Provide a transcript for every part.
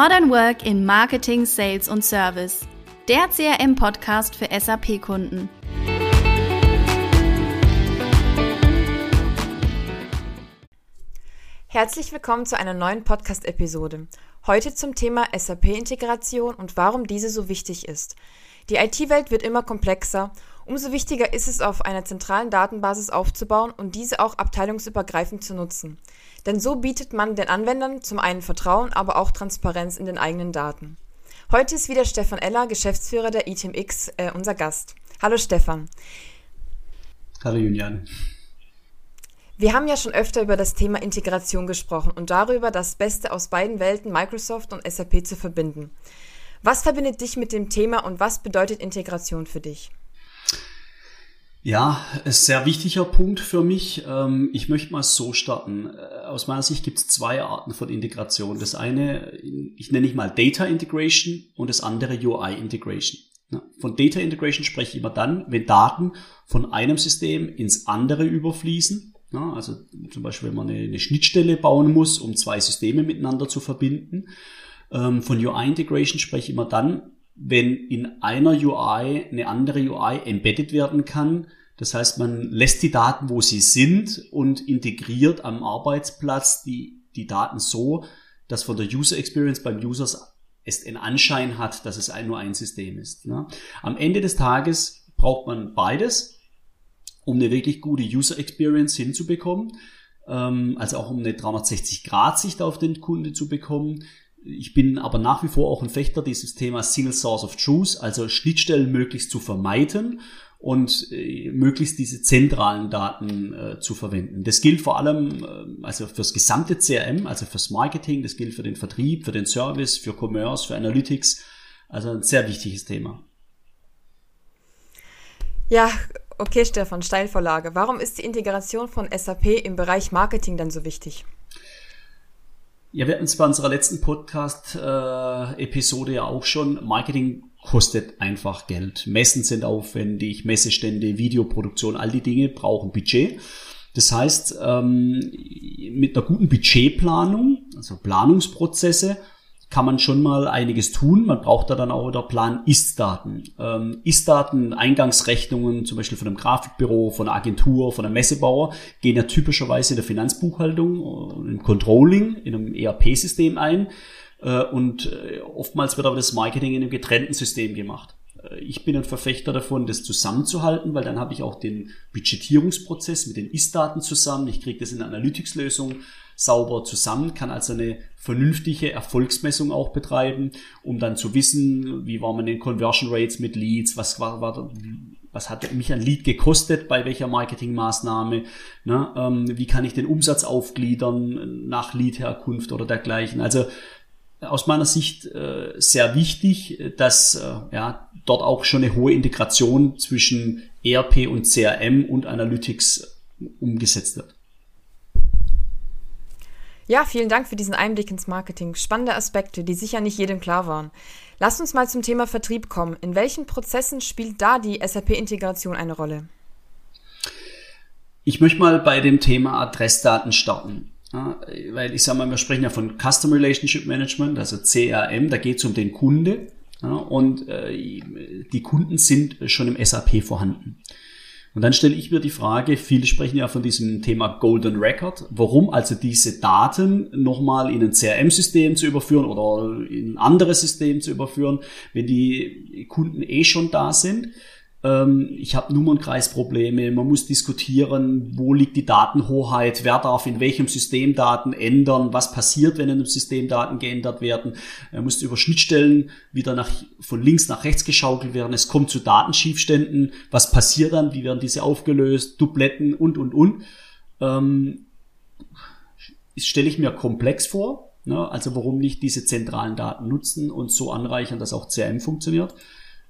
Modern Work in Marketing, Sales und Service. Der CRM-Podcast für SAP-Kunden. Herzlich willkommen zu einer neuen Podcast-Episode. Heute zum Thema SAP-Integration und warum diese so wichtig ist. Die IT-Welt wird immer komplexer. Umso wichtiger ist es, auf einer zentralen Datenbasis aufzubauen und diese auch abteilungsübergreifend zu nutzen. Denn so bietet man den Anwendern zum einen Vertrauen, aber auch Transparenz in den eigenen Daten. Heute ist wieder Stefan Eller, Geschäftsführer der ITMX, äh, unser Gast. Hallo Stefan. Hallo Julian. Wir haben ja schon öfter über das Thema Integration gesprochen und darüber, das Beste aus beiden Welten, Microsoft und SAP, zu verbinden. Was verbindet dich mit dem Thema und was bedeutet Integration für dich? Ja, ein sehr wichtiger Punkt für mich. Ähm, ich möchte mal so starten. Äh, aus meiner Sicht gibt es zwei Arten von Integration. Das eine, ich nenne ich mal Data Integration und das andere UI Integration. Von Data Integration spreche ich immer dann, wenn Daten von einem System ins andere überfließen. Also zum Beispiel, wenn man eine Schnittstelle bauen muss, um zwei Systeme miteinander zu verbinden. Ähm, von UI Integration spreche ich immer dann, wenn in einer UI eine andere UI embedded werden kann. Das heißt, man lässt die Daten, wo sie sind und integriert am Arbeitsplatz die, die Daten so, dass von der User Experience beim User es den Anschein hat, dass es nur ein System ist. Ne? Am Ende des Tages braucht man beides, um eine wirklich gute User Experience hinzubekommen, ähm, also auch um eine 360-Grad-Sicht auf den Kunde zu bekommen. Ich bin aber nach wie vor auch ein Fechter dieses Thema Single Source of Truth, also Schnittstellen möglichst zu vermeiden und äh, möglichst diese zentralen Daten äh, zu verwenden. Das gilt vor allem äh, also fürs gesamte CRM, also fürs Marketing, das gilt für den Vertrieb, für den Service, für Commerce, für Analytics. Also ein sehr wichtiges Thema. Ja, okay, Stefan, Steilvorlage. Warum ist die Integration von SAP im Bereich Marketing dann so wichtig? Ja, wir hatten es bei unserer letzten Podcast-Episode ja auch schon. Marketing kostet einfach Geld. Messen sind aufwendig, Messestände, Videoproduktion, all die Dinge brauchen Budget. Das heißt, ähm, mit einer guten Budgetplanung, also Planungsprozesse, kann man schon mal einiges tun. Man braucht da dann auch der Plan Ist-Daten. Ähm, Ist-Daten, Eingangsrechnungen, zum Beispiel von einem Grafikbüro, von einer Agentur, von einem Messebauer, gehen ja typischerweise in der Finanzbuchhaltung, im Controlling, in einem ERP-System ein. Äh, und äh, oftmals wird aber das Marketing in einem getrennten System gemacht. Äh, ich bin ein Verfechter davon, das zusammenzuhalten, weil dann habe ich auch den Budgetierungsprozess mit den Ist-Daten zusammen. Ich kriege das in einer Analytics-Lösung sauber zusammen, kann also eine vernünftige Erfolgsmessung auch betreiben, um dann zu wissen, wie war man in Conversion Rates mit Leads, was war, war was hat mich ein Lead gekostet, bei welcher Marketingmaßnahme, ne, ähm, wie kann ich den Umsatz aufgliedern nach Lead-Herkunft oder dergleichen. Also aus meiner Sicht äh, sehr wichtig, dass äh, ja, dort auch schon eine hohe Integration zwischen ERP und CRM und Analytics umgesetzt wird. Ja, vielen Dank für diesen Einblick ins Marketing. Spannende Aspekte, die sicher nicht jedem klar waren. Lasst uns mal zum Thema Vertrieb kommen. In welchen Prozessen spielt da die SAP-Integration eine Rolle? Ich möchte mal bei dem Thema Adressdaten starten. Ja, weil ich sage mal, wir sprechen ja von Custom Relationship Management, also CRM, da geht es um den Kunde. Ja, und äh, die Kunden sind schon im SAP vorhanden. Und dann stelle ich mir die Frage, viele sprechen ja von diesem Thema Golden Record, warum also diese Daten nochmal in ein CRM-System zu überführen oder in ein anderes System zu überführen, wenn die Kunden eh schon da sind. Ähm, ich habe Nummernkreisprobleme, man muss diskutieren, wo liegt die Datenhoheit, wer darf in welchem System Daten ändern, was passiert, wenn in einem System Daten geändert werden. Man muss über Schnittstellen wieder nach, von links nach rechts geschaukelt werden, es kommt zu Datenschiefständen, was passiert dann, wie werden diese aufgelöst, Dubletten und, und, und. Ähm, stelle ich mir komplex vor, ne? also warum nicht diese zentralen Daten nutzen und so anreichern, dass auch CRM funktioniert.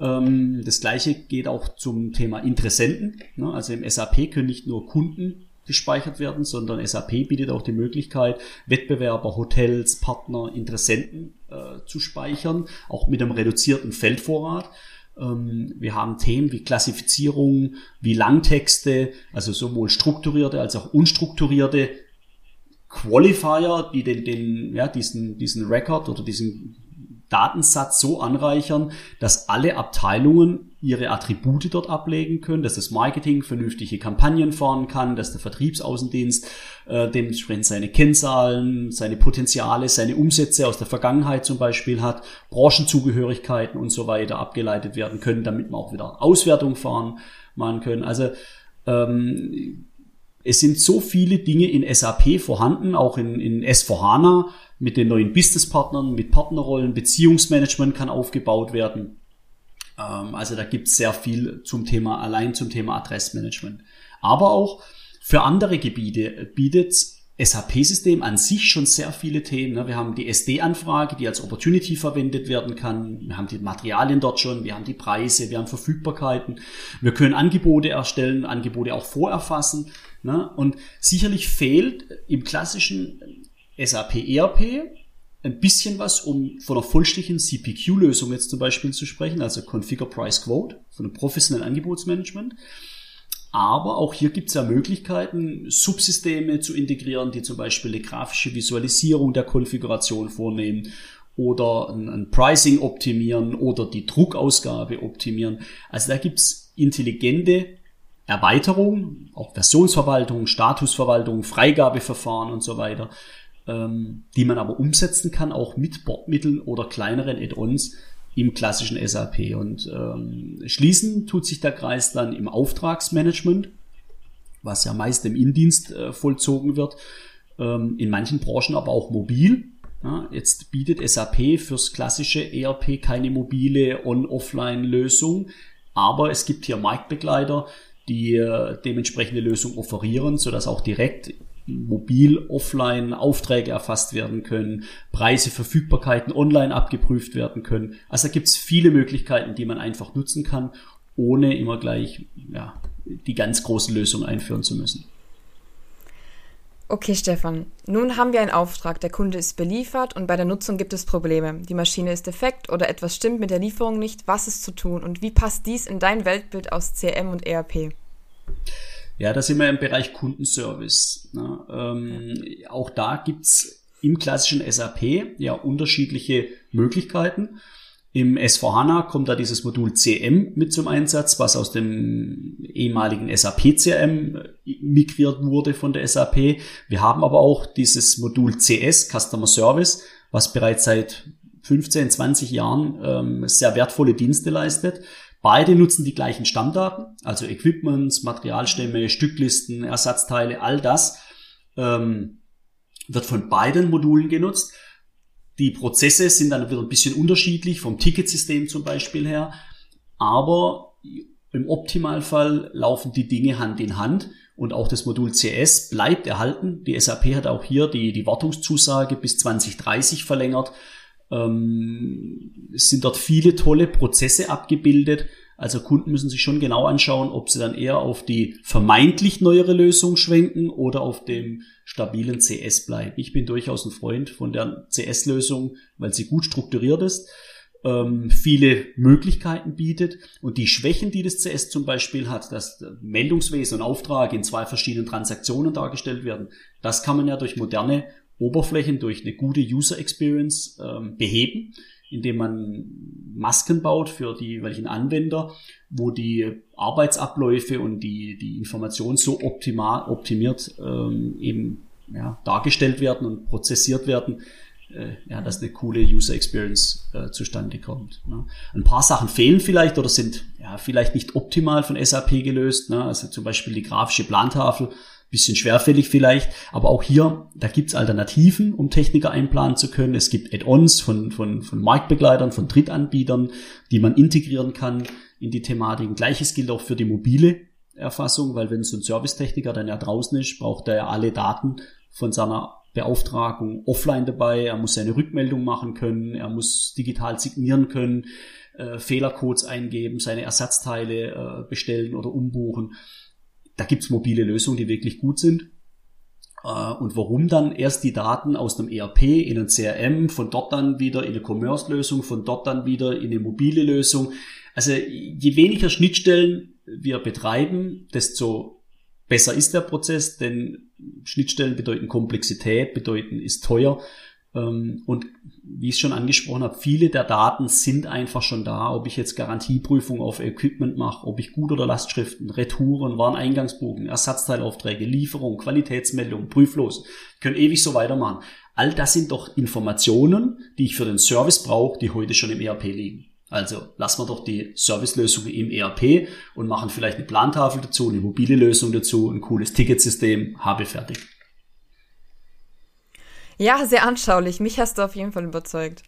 Ähm, das gleiche geht auch zum Thema Interessenten. Ne? Also im SAP können nicht nur Kunden gespeichert werden, sondern SAP bietet auch die Möglichkeit, Wettbewerber, Hotels, Partner, Interessenten äh, zu speichern, auch mit einem reduzierten Feldvorrat. Ähm, wir haben Themen wie Klassifizierung, wie Langtexte, also sowohl strukturierte als auch unstrukturierte Qualifier, die den, den ja, diesen, diesen Record oder diesen Datensatz so anreichern, dass alle Abteilungen ihre Attribute dort ablegen können, dass das Marketing vernünftige Kampagnen fahren kann, dass der Vertriebsaußendienst äh, dementsprechend seine Kennzahlen, seine Potenziale, seine Umsätze aus der Vergangenheit zum Beispiel hat, Branchenzugehörigkeiten und so weiter abgeleitet werden können, damit man auch wieder Auswertung fahren machen können. Also ähm, es sind so viele Dinge in SAP vorhanden, auch in, in S4HANA, mit den neuen Businesspartnern, mit Partnerrollen, Beziehungsmanagement kann aufgebaut werden. Ähm, also da gibt es sehr viel zum Thema, allein zum Thema Adressmanagement. Aber auch für andere Gebiete bietet SAP-System an sich schon sehr viele Themen. Ne? Wir haben die SD-Anfrage, die als Opportunity verwendet werden kann. Wir haben die Materialien dort schon, wir haben die Preise, wir haben Verfügbarkeiten. Wir können Angebote erstellen, Angebote auch vorerfassen. Ne? Und sicherlich fehlt im klassischen SAP ERP ein bisschen was, um von einer vollständigen CPQ-Lösung jetzt zum Beispiel zu sprechen, also Configure Price Quote, von einem professionellen Angebotsmanagement. Aber auch hier gibt es ja Möglichkeiten, Subsysteme zu integrieren, die zum Beispiel eine grafische Visualisierung der Konfiguration vornehmen oder ein, ein Pricing optimieren oder die Druckausgabe optimieren. Also da gibt es intelligente Erweiterungen, auch Versionsverwaltung, Statusverwaltung, Freigabeverfahren und so weiter, ähm, die man aber umsetzen kann, auch mit Bordmitteln oder kleineren Add-ons im klassischen SAP. Und ähm, schließen tut sich der Kreis dann im Auftragsmanagement, was ja meist im Indienst äh, vollzogen wird, ähm, in manchen Branchen aber auch mobil. Ja, jetzt bietet SAP fürs klassische ERP keine mobile On-Offline-Lösung, aber es gibt hier Marktbegleiter, die äh, dementsprechende Lösung offerieren, sodass auch direkt mobil, offline Aufträge erfasst werden können, Preise, Verfügbarkeiten online abgeprüft werden können. Also da gibt es viele Möglichkeiten, die man einfach nutzen kann, ohne immer gleich ja, die ganz große Lösung einführen zu müssen. Okay, Stefan. Nun haben wir einen Auftrag. Der Kunde ist beliefert und bei der Nutzung gibt es Probleme. Die Maschine ist defekt oder etwas stimmt mit der Lieferung nicht. Was ist zu tun und wie passt dies in dein Weltbild aus CM und ERP? Ja, da sind wir im Bereich Kundenservice. Ne? Ähm, auch da gibt's im klassischen SAP ja unterschiedliche Möglichkeiten. Im S4HANA kommt da dieses Modul CM mit zum Einsatz, was aus dem ehemaligen SAP CRM migriert wurde von der SAP. Wir haben aber auch dieses Modul CS, Customer Service, was bereits seit 15, 20 Jahren ähm, sehr wertvolle Dienste leistet. Beide nutzen die gleichen Stammdaten, also Equipments, Materialstämme, Stücklisten, Ersatzteile, all das ähm, wird von beiden Modulen genutzt. Die Prozesse sind dann wieder ein bisschen unterschiedlich, vom Ticketsystem zum Beispiel her, aber im Optimalfall laufen die Dinge Hand in Hand und auch das Modul CS bleibt erhalten. Die SAP hat auch hier die, die Wartungszusage bis 2030 verlängert ähm, es sind dort viele tolle Prozesse abgebildet. Also Kunden müssen sich schon genau anschauen, ob sie dann eher auf die vermeintlich neuere Lösung schwenken oder auf dem stabilen CS bleiben. Ich bin durchaus ein Freund von der CS-Lösung, weil sie gut strukturiert ist, ähm, viele Möglichkeiten bietet und die Schwächen, die das CS zum Beispiel hat, dass Meldungswesen und Auftrag in zwei verschiedenen Transaktionen dargestellt werden, das kann man ja durch moderne Oberflächen durch eine gute User Experience ähm, beheben, indem man Masken baut für die jeweiligen Anwender, wo die Arbeitsabläufe und die, die Informationen so optimal, optimiert ähm, eben ja, dargestellt werden und prozessiert werden, äh, ja, dass eine coole User Experience äh, zustande kommt. Ne? Ein paar Sachen fehlen vielleicht oder sind ja, vielleicht nicht optimal von SAP gelöst. Ne? Also zum Beispiel die grafische Plantafel Bisschen schwerfällig vielleicht, aber auch hier, da gibt's Alternativen, um Techniker einplanen zu können. Es gibt Add-ons von, von, von Marktbegleitern, von Drittanbietern, die man integrieren kann in die Thematik. Gleiches gilt auch für die mobile Erfassung, weil wenn so ein Servicetechniker dann ja draußen ist, braucht er ja alle Daten von seiner Beauftragung offline dabei. Er muss seine Rückmeldung machen können, er muss digital signieren können, äh, Fehlercodes eingeben, seine Ersatzteile äh, bestellen oder umbuchen. Da gibt's mobile Lösungen, die wirklich gut sind. Äh, und warum dann erst die Daten aus dem ERP in ein CRM, von dort dann wieder in eine Commerce-Lösung, von dort dann wieder in eine mobile Lösung. Also je weniger Schnittstellen wir betreiben, desto besser ist der Prozess, denn Schnittstellen bedeuten Komplexität, bedeuten ist teuer. Ähm, und wie ich es schon angesprochen habe, viele der Daten sind einfach schon da, ob ich jetzt Garantieprüfung auf Equipment mache, ob ich Gut- oder Lastschriften, Retouren, Wareneingangsbogen, Ersatzteilaufträge, Lieferung, Qualitätsmeldung, Prüflos, können ewig so weitermachen. All das sind doch Informationen, die ich für den Service brauche, die heute schon im ERP liegen. Also lassen wir doch die Servicelösungen im ERP und machen vielleicht eine Plantafel dazu, eine mobile Lösung dazu, ein cooles Ticketsystem, habe fertig. Ja, sehr anschaulich. Mich hast du auf jeden Fall überzeugt.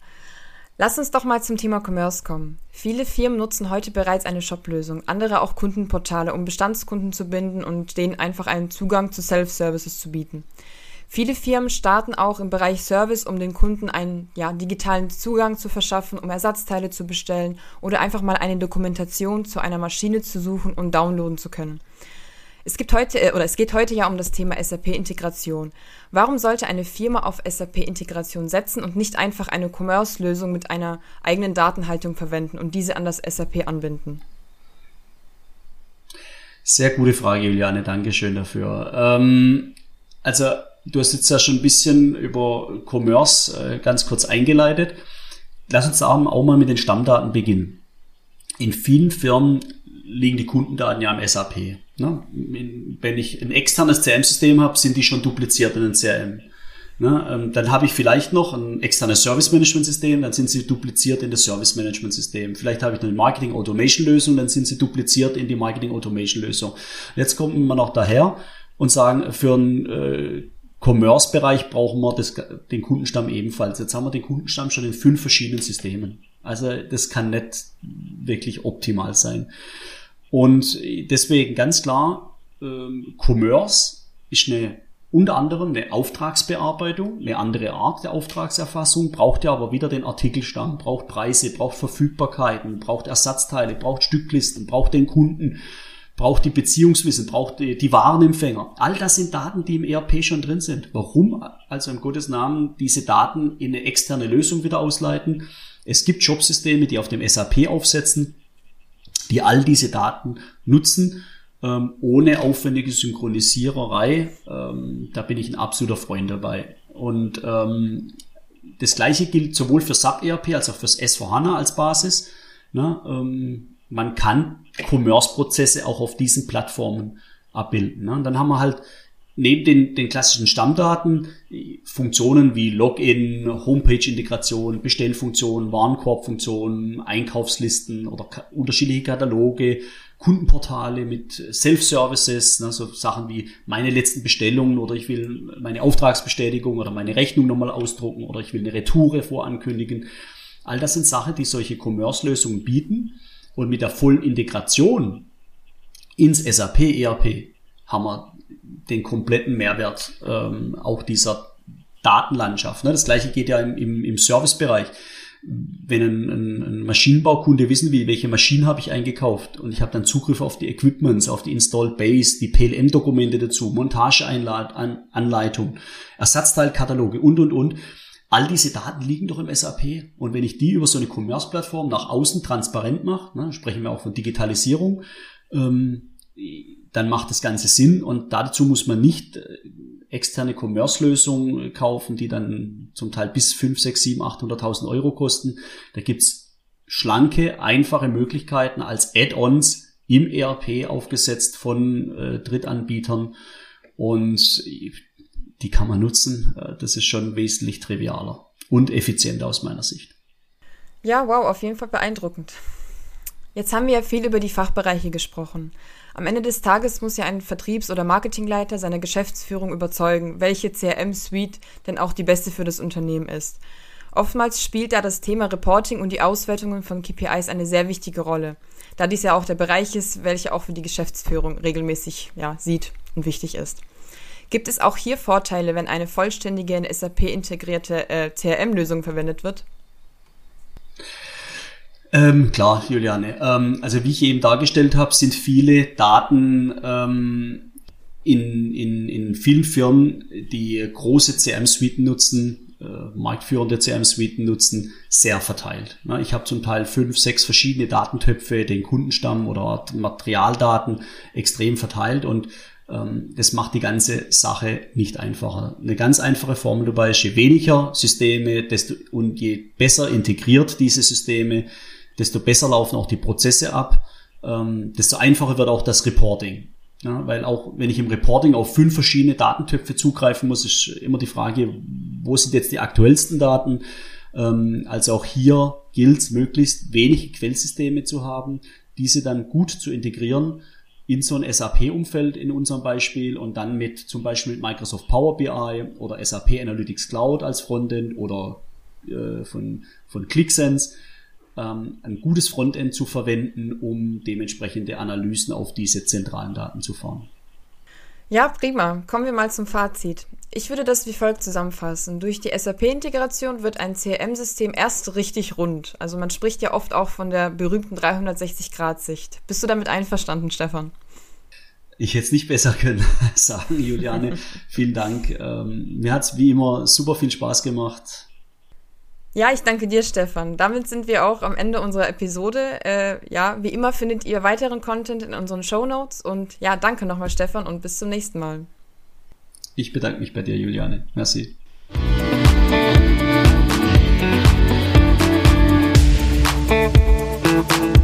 Lass uns doch mal zum Thema Commerce kommen. Viele Firmen nutzen heute bereits eine Shop-Lösung, andere auch Kundenportale, um Bestandskunden zu binden und denen einfach einen Zugang zu Self-Services zu bieten. Viele Firmen starten auch im Bereich Service, um den Kunden einen ja, digitalen Zugang zu verschaffen, um Ersatzteile zu bestellen oder einfach mal eine Dokumentation zu einer Maschine zu suchen und downloaden zu können. Es gibt heute äh, oder es geht heute ja um das Thema SAP-Integration. Warum sollte eine Firma auf SAP-Integration setzen und nicht einfach eine Commerce-Lösung mit einer eigenen Datenhaltung verwenden und diese an das SAP anbinden? Sehr gute Frage, Juliane. Dankeschön dafür. Ähm, also Du hast jetzt ja schon ein bisschen über Commerce äh, ganz kurz eingeleitet. Lass uns auch mal mit den Stammdaten beginnen. In vielen Firmen liegen die Kundendaten ja im SAP. Ne? Wenn ich ein externes CRM-System habe, sind die schon dupliziert in den CRM. Ne? Ähm, dann habe ich vielleicht noch ein externes Service-Management-System, dann sind sie dupliziert in das Service-Management-System. Vielleicht habe ich eine Marketing-Automation-Lösung, dann sind sie dupliziert in die Marketing-Automation-Lösung. Jetzt kommt man noch daher und sagen, für ein äh, Commerce-Bereich brauchen wir das, den Kundenstamm ebenfalls. Jetzt haben wir den Kundenstamm schon in fünf verschiedenen Systemen. Also das kann nicht wirklich optimal sein. Und deswegen ganz klar, ähm, Commerce ist eine unter anderem eine Auftragsbearbeitung, eine andere Art der Auftragserfassung, braucht ja aber wieder den Artikelstamm, braucht Preise, braucht Verfügbarkeiten, braucht Ersatzteile, braucht Stücklisten, braucht den Kunden braucht die Beziehungswissen, braucht die, die Warenempfänger. All das sind Daten, die im ERP schon drin sind. Warum also im Gottes Namen diese Daten in eine externe Lösung wieder ausleiten? Es gibt Jobsysteme, die auf dem SAP aufsetzen, die all diese Daten nutzen, ähm, ohne aufwendige Synchronisiererei. Ähm, da bin ich ein absoluter Freund dabei. Und ähm, das gleiche gilt sowohl für SAP ERP als auch fürs S4HANA als Basis. Ne? Ähm, man kann Commerce-Prozesse auch auf diesen Plattformen abbilden. Ne? Und dann haben wir halt neben den, den klassischen Stammdaten Funktionen wie Login, Homepage-Integration, Bestellfunktionen, Warenkorbfunktionen, Einkaufslisten oder unterschiedliche Kataloge, Kundenportale mit Self-Services, ne, so Sachen wie meine letzten Bestellungen oder ich will meine Auftragsbestätigung oder meine Rechnung nochmal ausdrucken oder ich will eine Retoure vorankündigen. All das sind Sachen, die solche Commerce-Lösungen bieten und mit der vollen Integration ins SAP ERP haben wir den kompletten Mehrwert ähm, auch dieser Datenlandschaft. Ne? Das gleiche geht ja im, im, im Servicebereich. Wenn ein, ein, ein Maschinenbaukunde wissen will, welche Maschine habe ich eingekauft und ich habe dann Zugriff auf die Equipments, auf die Installed Base, die PLM-Dokumente dazu, Montageanleitung, Ersatzteilkataloge und, und, und, All diese Daten liegen doch im SAP. Und wenn ich die über so eine Commerce-Plattform nach außen transparent mache, ne, sprechen wir auch von Digitalisierung, ähm, dann macht das Ganze Sinn. Und dazu muss man nicht äh, externe Commerce-Lösungen kaufen, die dann zum Teil bis 5, 6, 7, 800.000 Euro kosten. Da gibt's schlanke, einfache Möglichkeiten als Add-ons im ERP aufgesetzt von äh, Drittanbietern. Und die kann man nutzen. Äh, das ist schon wesentlich trivialer und effizienter aus meiner Sicht. Ja, wow, auf jeden Fall beeindruckend. Jetzt haben wir ja viel über die Fachbereiche gesprochen. Am Ende des Tages muss ja ein Vertriebs- oder Marketingleiter seine Geschäftsführung überzeugen, welche CRM-Suite denn auch die beste für das Unternehmen ist. Oftmals spielt da das Thema Reporting und die Auswertungen von KPIs eine sehr wichtige Rolle, da dies ja auch der Bereich ist, welcher auch für die Geschäftsführung regelmäßig ja, sieht und wichtig ist. Gibt es auch hier Vorteile, wenn eine vollständige in SAP integrierte äh, CRM-Lösung verwendet wird? Ähm, klar, Juliane. Ähm, also wie ich eben dargestellt habe, sind viele Daten ähm, in, in, in vielen Firmen, die große CRM-Suiten nutzen, äh, marktführende CRM-Suiten nutzen, sehr verteilt. Ne? Ich habe zum Teil fünf, sechs verschiedene Datentöpfe, den Kundenstamm oder Materialdaten extrem verteilt und ähm, das macht die ganze Sache nicht einfacher. Eine ganz einfache Formel dabei ist, je weniger Systeme desto, und je besser integriert diese Systeme, desto besser laufen auch die Prozesse ab, ähm, desto einfacher wird auch das Reporting. Ja, weil auch wenn ich im Reporting auf fünf verschiedene Datentöpfe zugreifen muss, ist immer die Frage, wo sind jetzt die aktuellsten Daten? Ähm, also auch hier gilt es, möglichst wenige Quellsysteme zu haben, diese dann gut zu integrieren in so ein SAP-Umfeld in unserem Beispiel und dann mit zum Beispiel mit Microsoft Power BI oder SAP Analytics Cloud als Frontend oder äh, von, von ClickSense ähm, ein gutes Frontend zu verwenden, um dementsprechende Analysen auf diese zentralen Daten zu fahren. Ja, prima. Kommen wir mal zum Fazit. Ich würde das wie folgt zusammenfassen. Durch die SAP-Integration wird ein CRM-System erst richtig rund. Also man spricht ja oft auch von der berühmten 360-Grad-Sicht. Bist du damit einverstanden, Stefan? Ich hätte es nicht besser können sagen, Juliane. Vielen Dank. Ähm, mir hat es wie immer super viel Spaß gemacht. Ja, ich danke dir, Stefan. Damit sind wir auch am Ende unserer Episode. Äh, ja, wie immer findet ihr weiteren Content in unseren Show Notes. Und ja, danke nochmal, Stefan, und bis zum nächsten Mal. Ich bedanke mich bei dir, Juliane. Merci. Musik